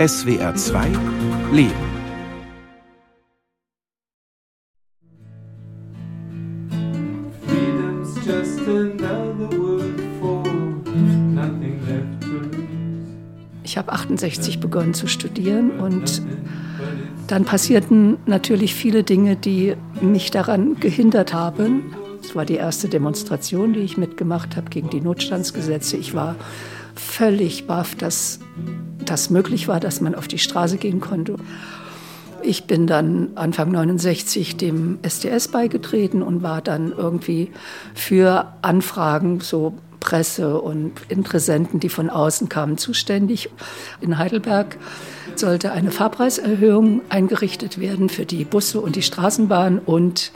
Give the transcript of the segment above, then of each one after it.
SWR 2 Leben. Ich habe 68 begonnen zu studieren und dann passierten natürlich viele Dinge, die mich daran gehindert haben. Es war die erste Demonstration, die ich mitgemacht habe gegen die Notstandsgesetze. Ich war völlig baff, dass das möglich war, dass man auf die Straße gehen konnte. Ich bin dann Anfang 69 dem SDS beigetreten und war dann irgendwie für Anfragen so Presse und Interessenten, die von außen kamen, zuständig. In Heidelberg sollte eine Fahrpreiserhöhung eingerichtet werden für die Busse und die Straßenbahn und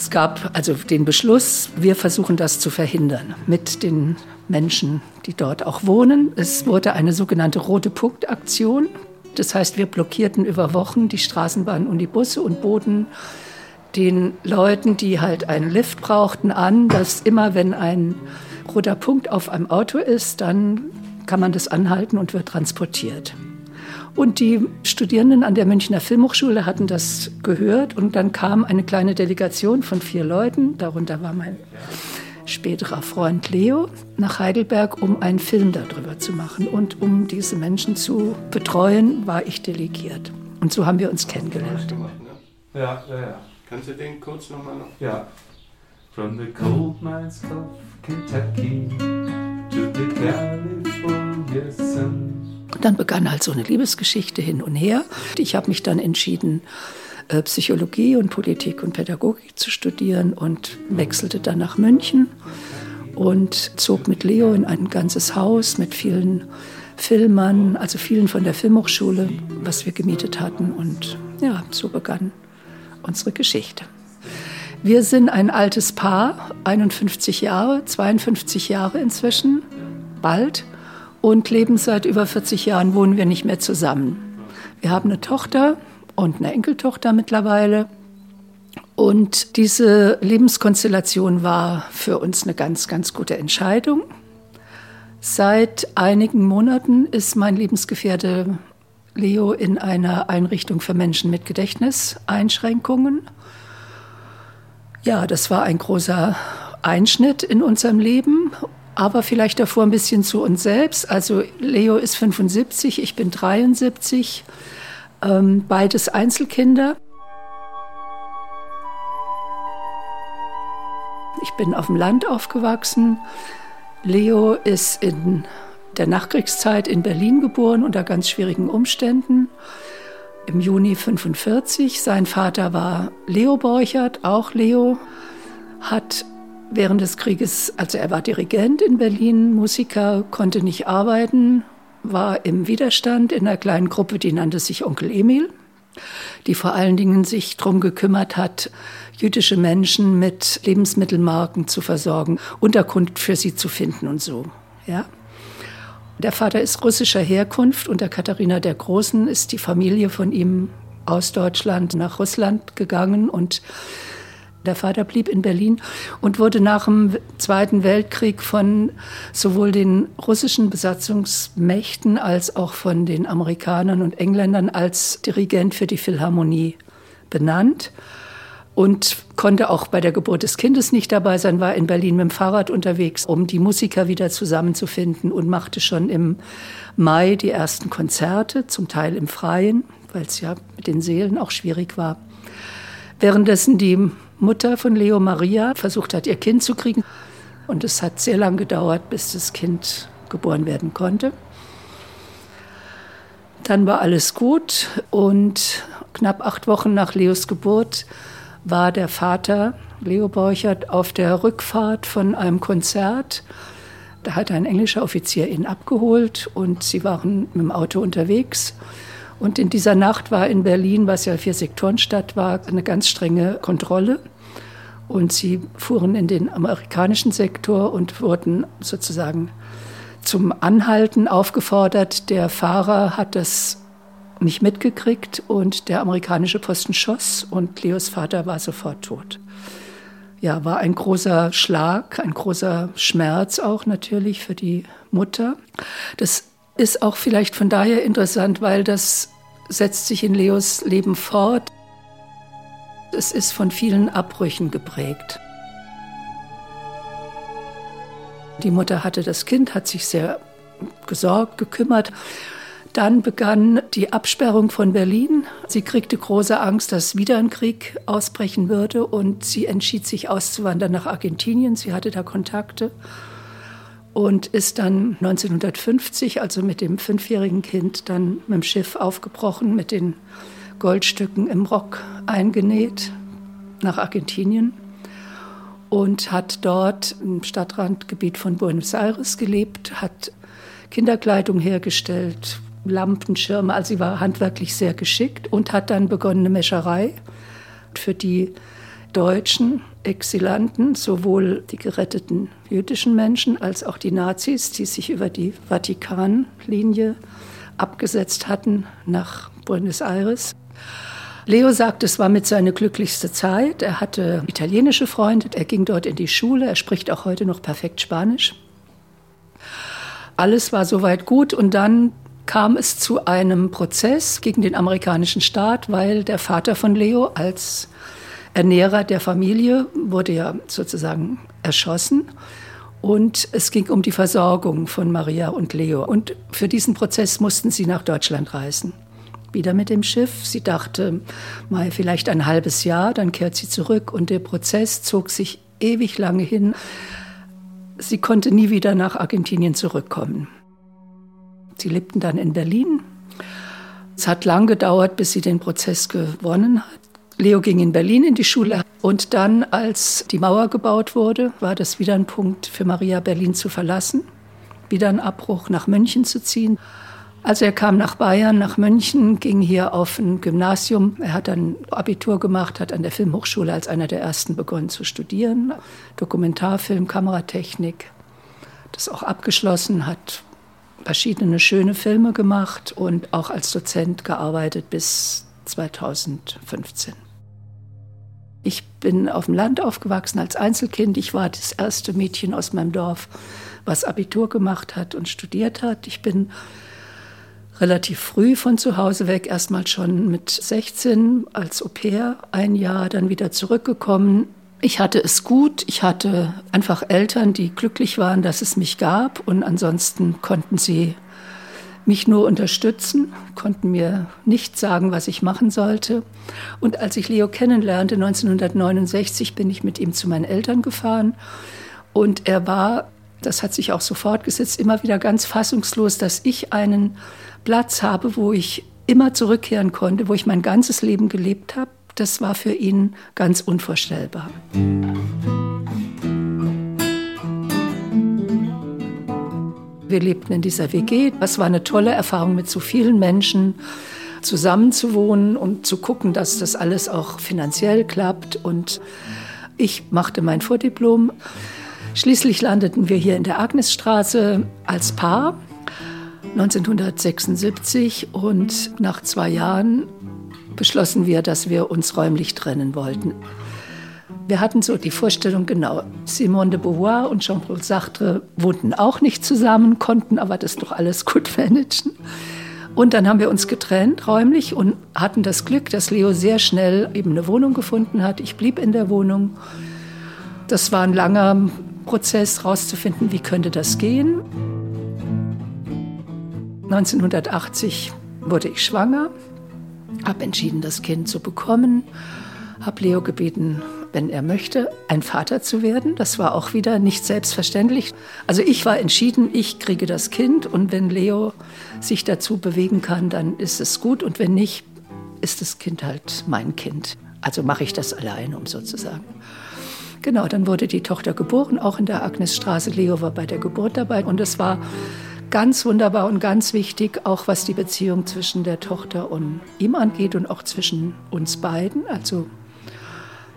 es gab also den Beschluss, wir versuchen das zu verhindern mit den Menschen, die dort auch wohnen. Es wurde eine sogenannte rote Punktaktion. Das heißt, wir blockierten über Wochen die Straßenbahn und die Busse und boten den Leuten, die halt einen Lift brauchten, an, dass immer wenn ein roter Punkt auf einem Auto ist, dann kann man das anhalten und wird transportiert. Und die Studierenden an der Münchner Filmhochschule hatten das gehört und dann kam eine kleine Delegation von vier Leuten, darunter war mein späterer Freund Leo, nach Heidelberg, um einen Film darüber zu machen. Und um diese Menschen zu betreuen, war ich delegiert. Und so haben wir uns kennengelernt. Ja, ja, ja. Kannst du den kurz nochmal noch? Ja. From the cold mines of Kentucky to the California sun. Dann begann halt so eine Liebesgeschichte hin und her. Ich habe mich dann entschieden, äh, Psychologie und Politik und Pädagogik zu studieren und wechselte dann nach München und zog mit Leo in ein ganzes Haus mit vielen Filmern, also vielen von der Filmhochschule, was wir gemietet hatten. Und ja, so begann unsere Geschichte. Wir sind ein altes Paar, 51 Jahre, 52 Jahre inzwischen, bald, und leben seit über 40 Jahren, wohnen wir nicht mehr zusammen. Wir haben eine Tochter und eine Enkeltochter mittlerweile. Und diese Lebenskonstellation war für uns eine ganz, ganz gute Entscheidung. Seit einigen Monaten ist mein Lebensgefährte Leo in einer Einrichtung für Menschen mit Gedächtniseinschränkungen. Ja, das war ein großer Einschnitt in unserem Leben, aber vielleicht davor ein bisschen zu uns selbst. Also Leo ist 75, ich bin 73, ähm, beides Einzelkinder. Ich bin auf dem Land aufgewachsen. Leo ist in der Nachkriegszeit in Berlin geboren unter ganz schwierigen Umständen. Im Juni 45. Sein Vater war Leo Borchert, auch Leo, hat während des Krieges, also er war Dirigent in Berlin, Musiker, konnte nicht arbeiten, war im Widerstand in einer kleinen Gruppe, die nannte sich Onkel Emil, die vor allen Dingen sich darum gekümmert hat, jüdische Menschen mit Lebensmittelmarken zu versorgen, Unterkunft für sie zu finden und so. Ja. Der Vater ist russischer Herkunft. Unter Katharina der Großen ist die Familie von ihm aus Deutschland nach Russland gegangen und der Vater blieb in Berlin und wurde nach dem Zweiten Weltkrieg von sowohl den russischen Besatzungsmächten als auch von den Amerikanern und Engländern als Dirigent für die Philharmonie benannt und konnte auch bei der Geburt des Kindes nicht dabei sein, war in Berlin mit dem Fahrrad unterwegs, um die Musiker wieder zusammenzufinden und machte schon im Mai die ersten Konzerte, zum Teil im Freien, weil es ja mit den Seelen auch schwierig war. Währenddessen die Mutter von Leo Maria versucht hat, ihr Kind zu kriegen. Und es hat sehr lange gedauert, bis das Kind geboren werden konnte. Dann war alles gut und knapp acht Wochen nach Leos Geburt war der Vater, Leo Borchert, auf der Rückfahrt von einem Konzert. Da hat ein englischer Offizier ihn abgeholt und sie waren mit dem Auto unterwegs. Und in dieser Nacht war in Berlin, was ja Vier-Sektoren-Stadt war, eine ganz strenge Kontrolle. Und sie fuhren in den amerikanischen Sektor und wurden sozusagen zum Anhalten aufgefordert. Der Fahrer hat das nicht mitgekriegt und der amerikanische Posten schoss und Leos Vater war sofort tot. Ja, war ein großer Schlag, ein großer Schmerz auch natürlich für die Mutter. Das Ist auch vielleicht von daher interessant, weil das setzt sich in Leos Leben fort. Es ist von vielen Abbrüchen geprägt. Die Mutter hatte das Kind, hat sich sehr gesorgt, gekümmert. Dann begann die Absperrung von Berlin. Sie kriegte große Angst, dass wieder ein Krieg ausbrechen würde und sie entschied sich auszuwandern nach Argentinien. Sie hatte da Kontakte und ist dann 1950, also mit dem fünfjährigen Kind, dann mit dem Schiff aufgebrochen, mit den Goldstücken im Rock eingenäht nach Argentinien und hat dort im Stadtrandgebiet von Buenos Aires gelebt, hat Kinderkleidung hergestellt, Lampenschirme, also sie war handwerklich sehr geschickt und hat dann begonnen eine Mescherei für die Deutschen Exilanten, sowohl die geretteten jüdischen Menschen als auch die Nazis, die sich über die Vatikanlinie abgesetzt hatten nach Buenos Aires. Leo sagt, es war mit seiner glücklichste Zeit. Er hatte italienische Freunde, er ging dort in die Schule, er spricht auch heute noch perfekt Spanisch. Alles war soweit gut und dann kam es zu einem Prozess gegen den amerikanischen Staat, weil der Vater von Leo als Ernährer der Familie wurde ja sozusagen erschossen. Und es ging um die Versorgung von Maria und Leo. Und für diesen Prozess mussten sie nach Deutschland reisen. Wieder mit dem Schiff. Sie dachte, mal vielleicht ein halbes Jahr, dann kehrt sie zurück. Und der Prozess zog sich ewig lange hin. Sie konnte nie wieder nach Argentinien zurückkommen. Sie lebten dann in Berlin. Es hat lang gedauert, bis sie den Prozess gewonnen hat. Leo ging in Berlin in die Schule und dann, als die Mauer gebaut wurde, war das wieder ein Punkt für Maria, Berlin zu verlassen, wieder ein Abbruch nach München zu ziehen. Also er kam nach Bayern, nach München, ging hier auf ein Gymnasium. Er hat dann Abitur gemacht, hat an der Filmhochschule als einer der ersten begonnen zu studieren. Dokumentarfilm, Kameratechnik. Das auch abgeschlossen, hat verschiedene schöne Filme gemacht und auch als Dozent gearbeitet bis 2015. Ich bin auf dem Land aufgewachsen als Einzelkind. Ich war das erste Mädchen aus meinem Dorf, was Abitur gemacht hat und studiert hat. Ich bin relativ früh von zu Hause weg, erstmal schon mit 16 als Au pair, ein Jahr dann wieder zurückgekommen. Ich hatte es gut, ich hatte einfach Eltern, die glücklich waren, dass es mich gab und ansonsten konnten sie mich nur unterstützen, konnten mir nicht sagen, was ich machen sollte. Und als ich Leo kennenlernte, 1969, bin ich mit ihm zu meinen Eltern gefahren. Und er war, das hat sich auch so fortgesetzt, immer wieder ganz fassungslos, dass ich einen Platz habe, wo ich immer zurückkehren konnte, wo ich mein ganzes Leben gelebt habe. Das war für ihn ganz unvorstellbar. Wir lebten in dieser WG. Es war eine tolle Erfahrung, mit so vielen Menschen zusammenzuwohnen und zu gucken, dass das alles auch finanziell klappt. Und ich machte mein Vordiplom. Schließlich landeten wir hier in der Agnesstraße als Paar 1976 und nach zwei Jahren beschlossen wir, dass wir uns räumlich trennen wollten. Wir hatten so die Vorstellung, genau, Simone de Beauvoir und Jean-Paul Sartre wohnten auch nicht zusammen, konnten aber das doch alles gut managen. Und dann haben wir uns getrennt räumlich und hatten das Glück, dass Leo sehr schnell eben eine Wohnung gefunden hat. Ich blieb in der Wohnung. Das war ein langer Prozess, herauszufinden, wie könnte das gehen. 1980 wurde ich schwanger, habe entschieden, das Kind zu bekommen, habe Leo gebeten, wenn er möchte, ein Vater zu werden. Das war auch wieder nicht selbstverständlich. Also ich war entschieden, ich kriege das Kind und wenn Leo sich dazu bewegen kann, dann ist es gut und wenn nicht, ist das Kind halt mein Kind. Also mache ich das allein, um sozusagen. Genau, dann wurde die Tochter geboren, auch in der Agnesstraße. Leo war bei der Geburt dabei und es war ganz wunderbar und ganz wichtig, auch was die Beziehung zwischen der Tochter und ihm angeht und auch zwischen uns beiden. Also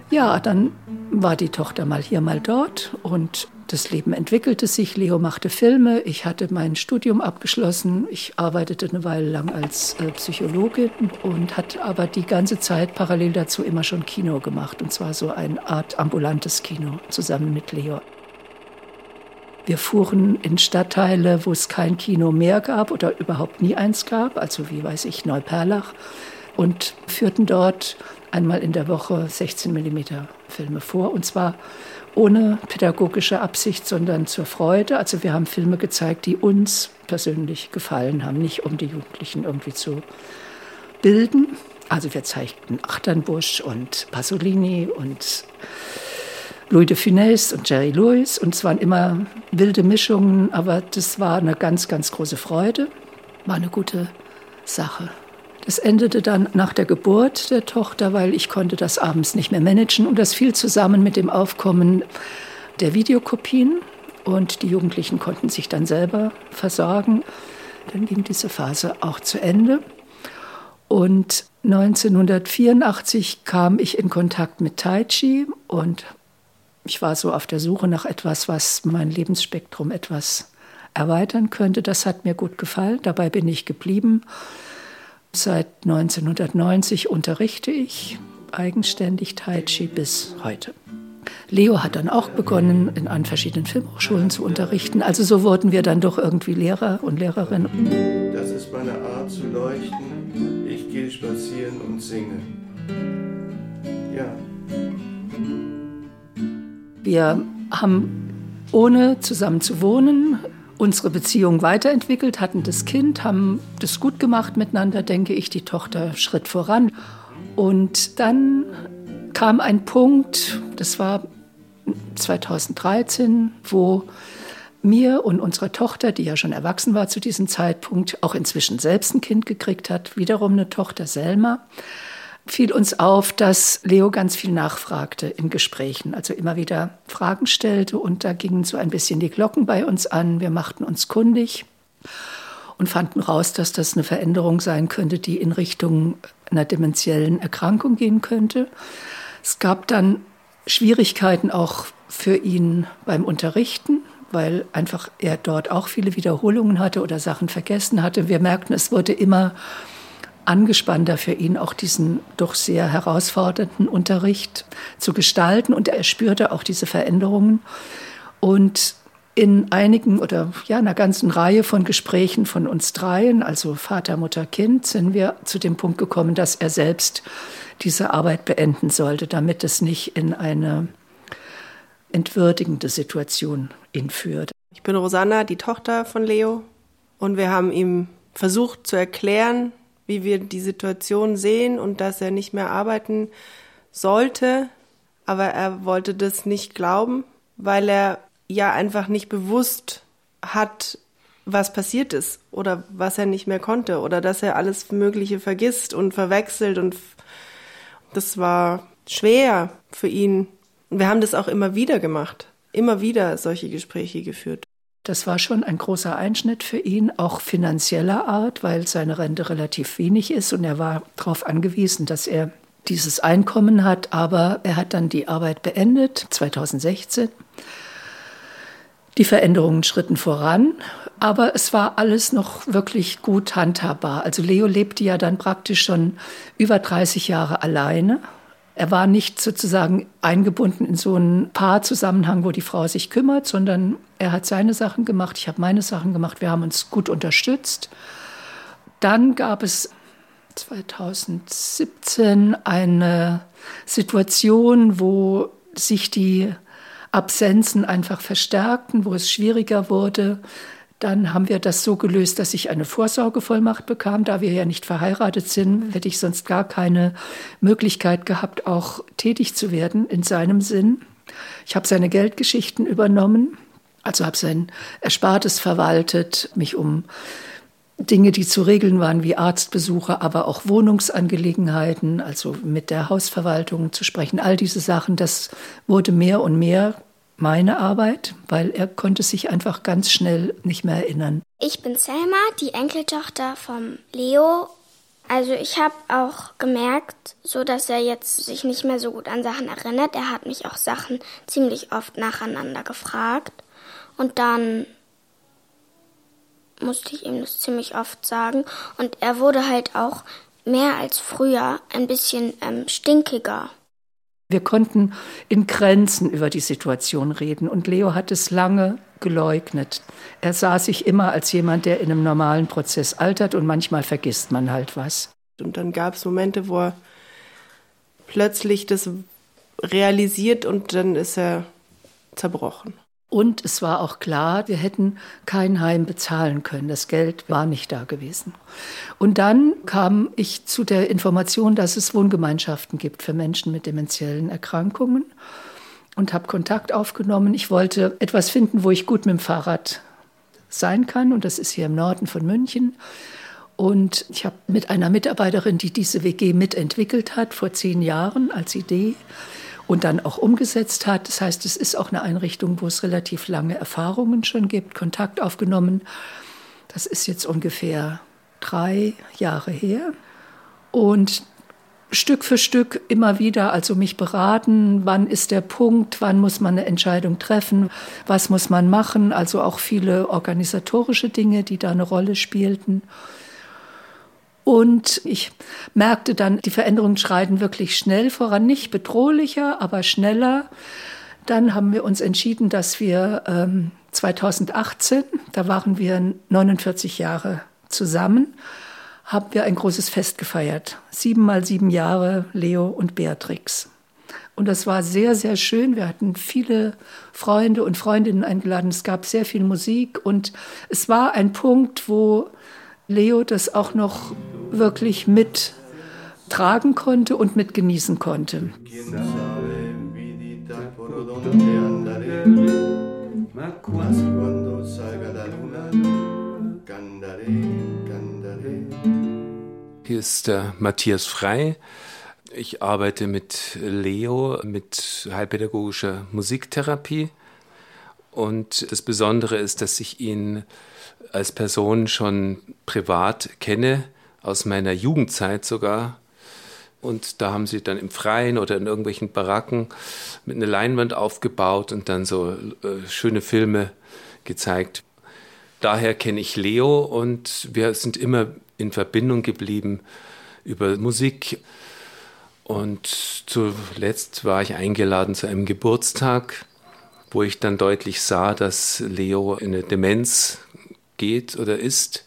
ja, dann war die Tochter mal hier, mal dort und das Leben entwickelte sich. Leo machte Filme, ich hatte mein Studium abgeschlossen, ich arbeitete eine Weile lang als äh, Psychologin und hatte aber die ganze Zeit parallel dazu immer schon Kino gemacht und zwar so eine Art ambulantes Kino zusammen mit Leo. Wir fuhren in Stadtteile, wo es kein Kino mehr gab oder überhaupt nie eins gab, also wie weiß ich, Neuperlach, und führten dort einmal in der Woche 16 mm Filme vor. Und zwar ohne pädagogische Absicht, sondern zur Freude. Also wir haben Filme gezeigt, die uns persönlich gefallen haben, nicht um die Jugendlichen irgendwie zu bilden. Also wir zeigten Achternbusch und Pasolini und Louis de Funès und Jerry Lewis. Und es waren immer wilde Mischungen, aber das war eine ganz, ganz große Freude. War eine gute Sache. Das endete dann nach der Geburt der Tochter, weil ich konnte das abends nicht mehr managen und das fiel zusammen mit dem Aufkommen der Videokopien und die Jugendlichen konnten sich dann selber versorgen. Dann ging diese Phase auch zu Ende. Und 1984 kam ich in Kontakt mit Tai Chi und ich war so auf der Suche nach etwas, was mein Lebensspektrum etwas erweitern könnte. Das hat mir gut gefallen. Dabei bin ich geblieben. Seit 1990 unterrichte ich eigenständig Tai Chi bis heute. Leo hat dann auch begonnen, in an verschiedenen Filmhochschulen zu unterrichten. Also so wurden wir dann doch irgendwie Lehrer und Lehrerinnen. Das ist meine Art zu leuchten. Ich gehe spazieren und singe. Ja. Wir haben, ohne zusammen zu wohnen, unsere Beziehung weiterentwickelt, hatten das Kind, haben das gut gemacht miteinander, denke ich, die Tochter Schritt voran. Und dann kam ein Punkt, das war 2013, wo mir und unserer Tochter, die ja schon erwachsen war zu diesem Zeitpunkt, auch inzwischen selbst ein Kind gekriegt hat, wiederum eine Tochter Selma, fiel uns auf, dass Leo ganz viel nachfragte in Gesprächen, also immer wieder Fragen stellte und da gingen so ein bisschen die Glocken bei uns an. Wir machten uns kundig und fanden raus, dass das eine Veränderung sein könnte, die in Richtung einer dementiellen Erkrankung gehen könnte. Es gab dann Schwierigkeiten auch für ihn beim Unterrichten, weil einfach er dort auch viele Wiederholungen hatte oder Sachen vergessen hatte. Wir merkten, es wurde immer angespannter für ihn, auch diesen doch sehr herausfordernden Unterricht zu gestalten. Und er spürte auch diese Veränderungen. Und in einigen oder ja, einer ganzen Reihe von Gesprächen von uns dreien, also Vater, Mutter, Kind, sind wir zu dem Punkt gekommen, dass er selbst diese Arbeit beenden sollte, damit es nicht in eine entwürdigende Situation ihn führt. Ich bin Rosanna, die Tochter von Leo, und wir haben ihm versucht zu erklären, wie wir die Situation sehen und dass er nicht mehr arbeiten sollte. Aber er wollte das nicht glauben, weil er ja einfach nicht bewusst hat, was passiert ist oder was er nicht mehr konnte oder dass er alles Mögliche vergisst und verwechselt und das war schwer für ihn. Wir haben das auch immer wieder gemacht, immer wieder solche Gespräche geführt. Das war schon ein großer Einschnitt für ihn, auch finanzieller Art, weil seine Rente relativ wenig ist und er war darauf angewiesen, dass er dieses Einkommen hat. Aber er hat dann die Arbeit beendet, 2016. Die Veränderungen schritten voran, aber es war alles noch wirklich gut handhabbar. Also Leo lebte ja dann praktisch schon über 30 Jahre alleine er war nicht sozusagen eingebunden in so einen Paarzusammenhang, wo die Frau sich kümmert, sondern er hat seine Sachen gemacht, ich habe meine Sachen gemacht, wir haben uns gut unterstützt. Dann gab es 2017 eine Situation, wo sich die Absenzen einfach verstärkten, wo es schwieriger wurde, dann haben wir das so gelöst, dass ich eine Vorsorgevollmacht bekam. Da wir ja nicht verheiratet sind, hätte ich sonst gar keine Möglichkeit gehabt, auch tätig zu werden in seinem Sinn. Ich habe seine Geldgeschichten übernommen, also habe sein Erspartes verwaltet, mich um Dinge, die zu regeln waren, wie Arztbesuche, aber auch Wohnungsangelegenheiten, also mit der Hausverwaltung zu sprechen. All diese Sachen, das wurde mehr und mehr meine Arbeit, weil er konnte sich einfach ganz schnell nicht mehr erinnern. Ich bin Selma, die Enkeltochter vom Leo. Also ich habe auch gemerkt, so dass er jetzt sich nicht mehr so gut an Sachen erinnert. Er hat mich auch Sachen ziemlich oft nacheinander gefragt und dann musste ich ihm das ziemlich oft sagen und er wurde halt auch mehr als früher ein bisschen ähm, stinkiger. Wir konnten in Grenzen über die Situation reden und Leo hat es lange geleugnet. Er sah sich immer als jemand, der in einem normalen Prozess altert und manchmal vergisst man halt was. Und dann gab es Momente, wo er plötzlich das realisiert und dann ist er zerbrochen. Und es war auch klar, wir hätten kein Heim bezahlen können. Das Geld war nicht da gewesen. Und dann kam ich zu der Information, dass es Wohngemeinschaften gibt für Menschen mit demenziellen Erkrankungen und habe Kontakt aufgenommen. Ich wollte etwas finden, wo ich gut mit dem Fahrrad sein kann. Und das ist hier im Norden von München. Und ich habe mit einer Mitarbeiterin, die diese WG mitentwickelt hat, vor zehn Jahren als Idee, und dann auch umgesetzt hat. Das heißt, es ist auch eine Einrichtung, wo es relativ lange Erfahrungen schon gibt, Kontakt aufgenommen. Das ist jetzt ungefähr drei Jahre her. Und Stück für Stück immer wieder, also mich beraten, wann ist der Punkt, wann muss man eine Entscheidung treffen, was muss man machen, also auch viele organisatorische Dinge, die da eine Rolle spielten. Und ich merkte dann, die Veränderungen schreiten wirklich schnell voran, nicht bedrohlicher, aber schneller. Dann haben wir uns entschieden, dass wir ähm, 2018, da waren wir 49 Jahre zusammen, haben wir ein großes Fest gefeiert. Sieben mal sieben Jahre Leo und Beatrix. Und das war sehr, sehr schön. Wir hatten viele Freunde und Freundinnen eingeladen. Es gab sehr viel Musik und es war ein Punkt, wo Leo das auch noch wirklich mit tragen konnte und mit genießen konnte. Hier ist der Matthias Frei. Ich arbeite mit Leo mit heilpädagogischer Musiktherapie. Und das Besondere ist, dass ich ihn als Person schon privat kenne, aus meiner Jugendzeit sogar. Und da haben sie dann im Freien oder in irgendwelchen Baracken mit einer Leinwand aufgebaut und dann so äh, schöne Filme gezeigt. Daher kenne ich Leo und wir sind immer in Verbindung geblieben über Musik. Und zuletzt war ich eingeladen zu einem Geburtstag, wo ich dann deutlich sah, dass Leo in eine Demenz geht oder ist.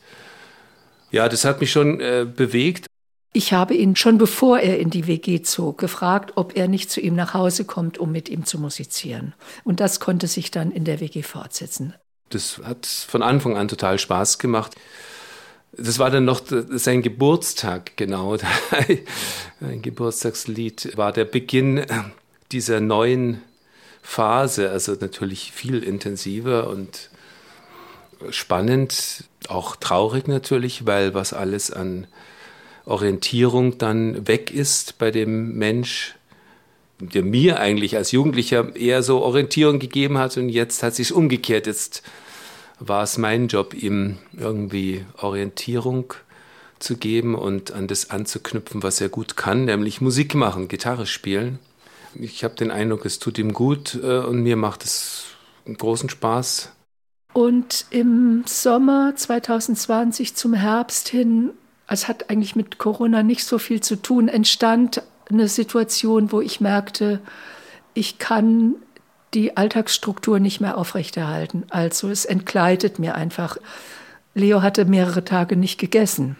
Ja, das hat mich schon äh, bewegt. Ich habe ihn schon bevor er in die WG zog gefragt, ob er nicht zu ihm nach Hause kommt, um mit ihm zu musizieren. Und das konnte sich dann in der WG fortsetzen. Das hat von Anfang an total Spaß gemacht. Das war dann noch sein Geburtstag, genau. Ein Geburtstagslied war der Beginn dieser neuen Phase, also natürlich viel intensiver und spannend, auch traurig natürlich, weil was alles an Orientierung dann weg ist bei dem Mensch, der mir eigentlich als Jugendlicher eher so Orientierung gegeben hat und jetzt hat sich umgekehrt. Jetzt war es mein Job, ihm irgendwie Orientierung zu geben und an das anzuknüpfen, was er gut kann, nämlich Musik machen, Gitarre spielen. Ich habe den Eindruck, es tut ihm gut äh, und mir macht es großen Spaß, und im Sommer 2020 zum Herbst hin, es hat eigentlich mit Corona nicht so viel zu tun, entstand eine Situation, wo ich merkte, ich kann die Alltagsstruktur nicht mehr aufrechterhalten. Also es entgleitet mir einfach. Leo hatte mehrere Tage nicht gegessen.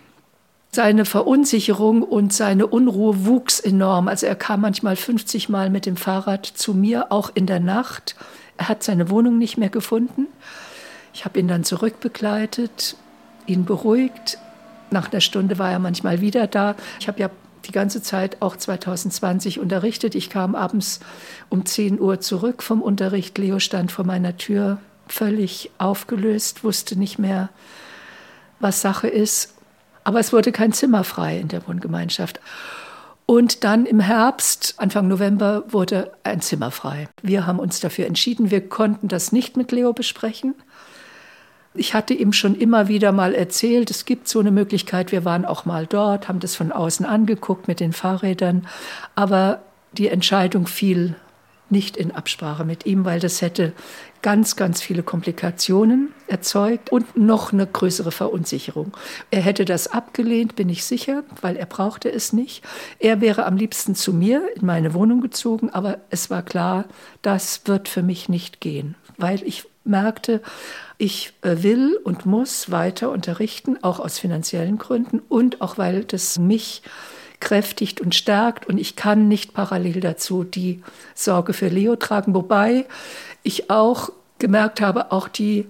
Seine Verunsicherung und seine Unruhe wuchs enorm. Also er kam manchmal 50 Mal mit dem Fahrrad zu mir, auch in der Nacht. Er hat seine Wohnung nicht mehr gefunden. Ich habe ihn dann zurückbegleitet, ihn beruhigt. Nach einer Stunde war er manchmal wieder da. Ich habe ja die ganze Zeit auch 2020 unterrichtet. Ich kam abends um 10 Uhr zurück vom Unterricht. Leo stand vor meiner Tür, völlig aufgelöst, wusste nicht mehr, was Sache ist. Aber es wurde kein Zimmer frei in der Wohngemeinschaft. Und dann im Herbst, Anfang November, wurde ein Zimmer frei. Wir haben uns dafür entschieden. Wir konnten das nicht mit Leo besprechen. Ich hatte ihm schon immer wieder mal erzählt, es gibt so eine Möglichkeit. Wir waren auch mal dort, haben das von außen angeguckt mit den Fahrrädern. Aber die Entscheidung fiel nicht in Absprache mit ihm, weil das hätte ganz, ganz viele Komplikationen erzeugt und noch eine größere Verunsicherung. Er hätte das abgelehnt, bin ich sicher, weil er brauchte es nicht. Er wäre am liebsten zu mir in meine Wohnung gezogen, aber es war klar, das wird für mich nicht gehen, weil ich merkte, ich äh, will und muss weiter unterrichten, auch aus finanziellen Gründen und auch weil das mich kräftigt und stärkt und ich kann nicht parallel dazu die Sorge für Leo tragen, wobei ich auch gemerkt habe, auch die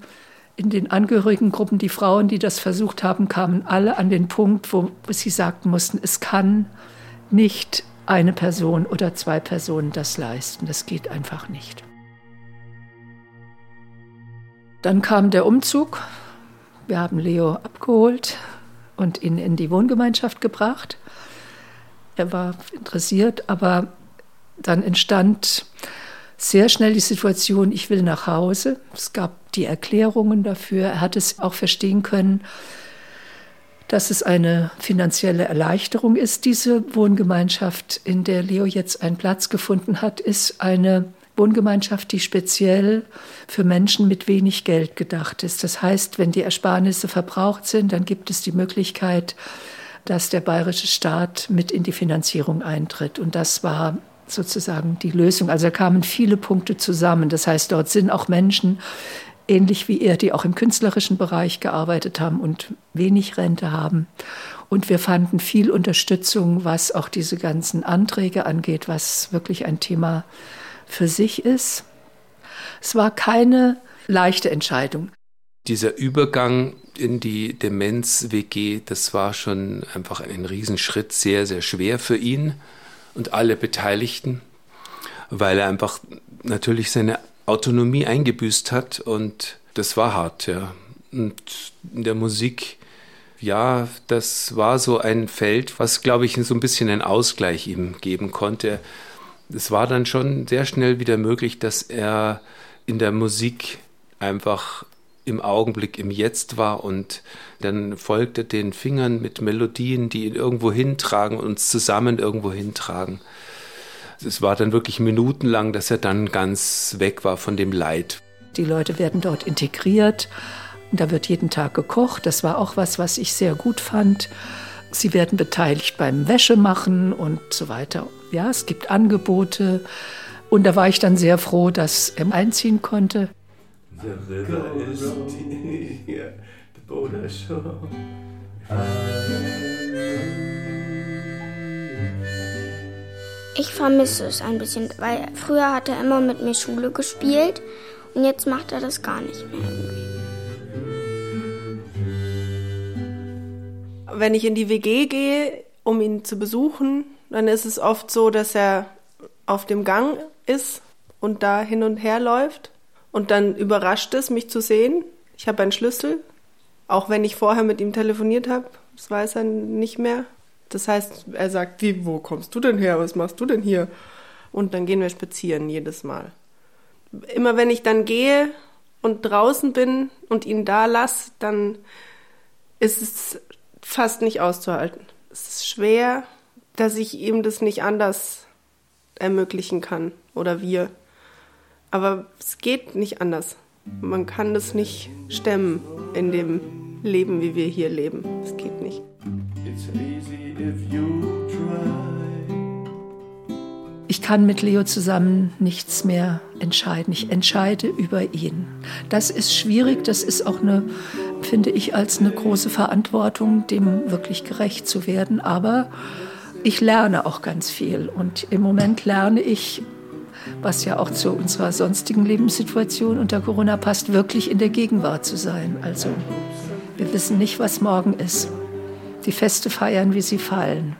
in den Angehörigengruppen, die Frauen, die das versucht haben, kamen alle an den Punkt, wo sie sagten mussten, es kann nicht eine Person oder zwei Personen das leisten. Das geht einfach nicht. Dann kam der Umzug. Wir haben Leo abgeholt und ihn in die Wohngemeinschaft gebracht. Er war interessiert, aber dann entstand sehr schnell die Situation, ich will nach Hause. Es gab die Erklärungen dafür. Er hat es auch verstehen können, dass es eine finanzielle Erleichterung ist. Diese Wohngemeinschaft, in der Leo jetzt einen Platz gefunden hat, ist eine Wohngemeinschaft, die speziell für Menschen mit wenig Geld gedacht ist. Das heißt, wenn die Ersparnisse verbraucht sind, dann gibt es die Möglichkeit, dass der bayerische Staat mit in die Finanzierung eintritt. Und das war sozusagen die Lösung. Also da kamen viele Punkte zusammen. Das heißt, dort sind auch Menschen, ähnlich wie er, die auch im künstlerischen Bereich gearbeitet haben und wenig Rente haben. Und wir fanden viel Unterstützung, was auch diese ganzen Anträge angeht, was wirklich ein Thema für sich ist. Es war keine leichte Entscheidung. Dieser Übergang in die Demenz-WG, das war schon einfach ein Riesenschritt, sehr, sehr schwer für ihn und alle Beteiligten, weil er einfach natürlich seine Autonomie eingebüßt hat und das war hart, ja. Und in der Musik, ja, das war so ein Feld, was, glaube ich, so ein bisschen einen Ausgleich ihm geben konnte. Es war dann schon sehr schnell wieder möglich, dass er in der Musik einfach im Augenblick, im Jetzt war und dann folgte den Fingern mit Melodien, die ihn irgendwo hintragen und uns zusammen irgendwo hintragen. Es war dann wirklich minutenlang, dass er dann ganz weg war von dem Leid. Die Leute werden dort integriert. Da wird jeden Tag gekocht. Das war auch was, was ich sehr gut fand. Sie werden beteiligt beim Wäschemachen und so weiter. Ja, es gibt Angebote. Und da war ich dann sehr froh, dass er einziehen konnte. The river is deep, the boat ashore. Ich vermisse es ein bisschen, weil früher hat er immer mit mir Schule gespielt und jetzt macht er das gar nicht mehr Wenn ich in die WG gehe, um ihn zu besuchen, dann ist es oft so, dass er auf dem Gang ist und da hin und her läuft und dann überrascht es mich zu sehen. Ich habe einen Schlüssel, auch wenn ich vorher mit ihm telefoniert habe. Das weiß er nicht mehr. Das heißt, er sagt, wie, wo kommst du denn her? Was machst du denn hier? Und dann gehen wir spazieren jedes Mal. Immer wenn ich dann gehe und draußen bin und ihn da lasse, dann ist es fast nicht auszuhalten. Es ist schwer, dass ich ihm das nicht anders ermöglichen kann oder wir. Aber es geht nicht anders. Man kann das nicht stemmen in dem Leben, wie wir hier leben. Es geht nicht. Ich kann mit Leo zusammen nichts mehr entscheiden. Ich entscheide über ihn. Das ist schwierig. Das ist auch eine, finde ich, als eine große Verantwortung, dem wirklich gerecht zu werden. Aber ich lerne auch ganz viel. Und im Moment lerne ich was ja auch zu unserer sonstigen Lebenssituation unter Corona passt, wirklich in der Gegenwart zu sein. Also wir wissen nicht, was morgen ist. Die Feste feiern, wie sie fallen.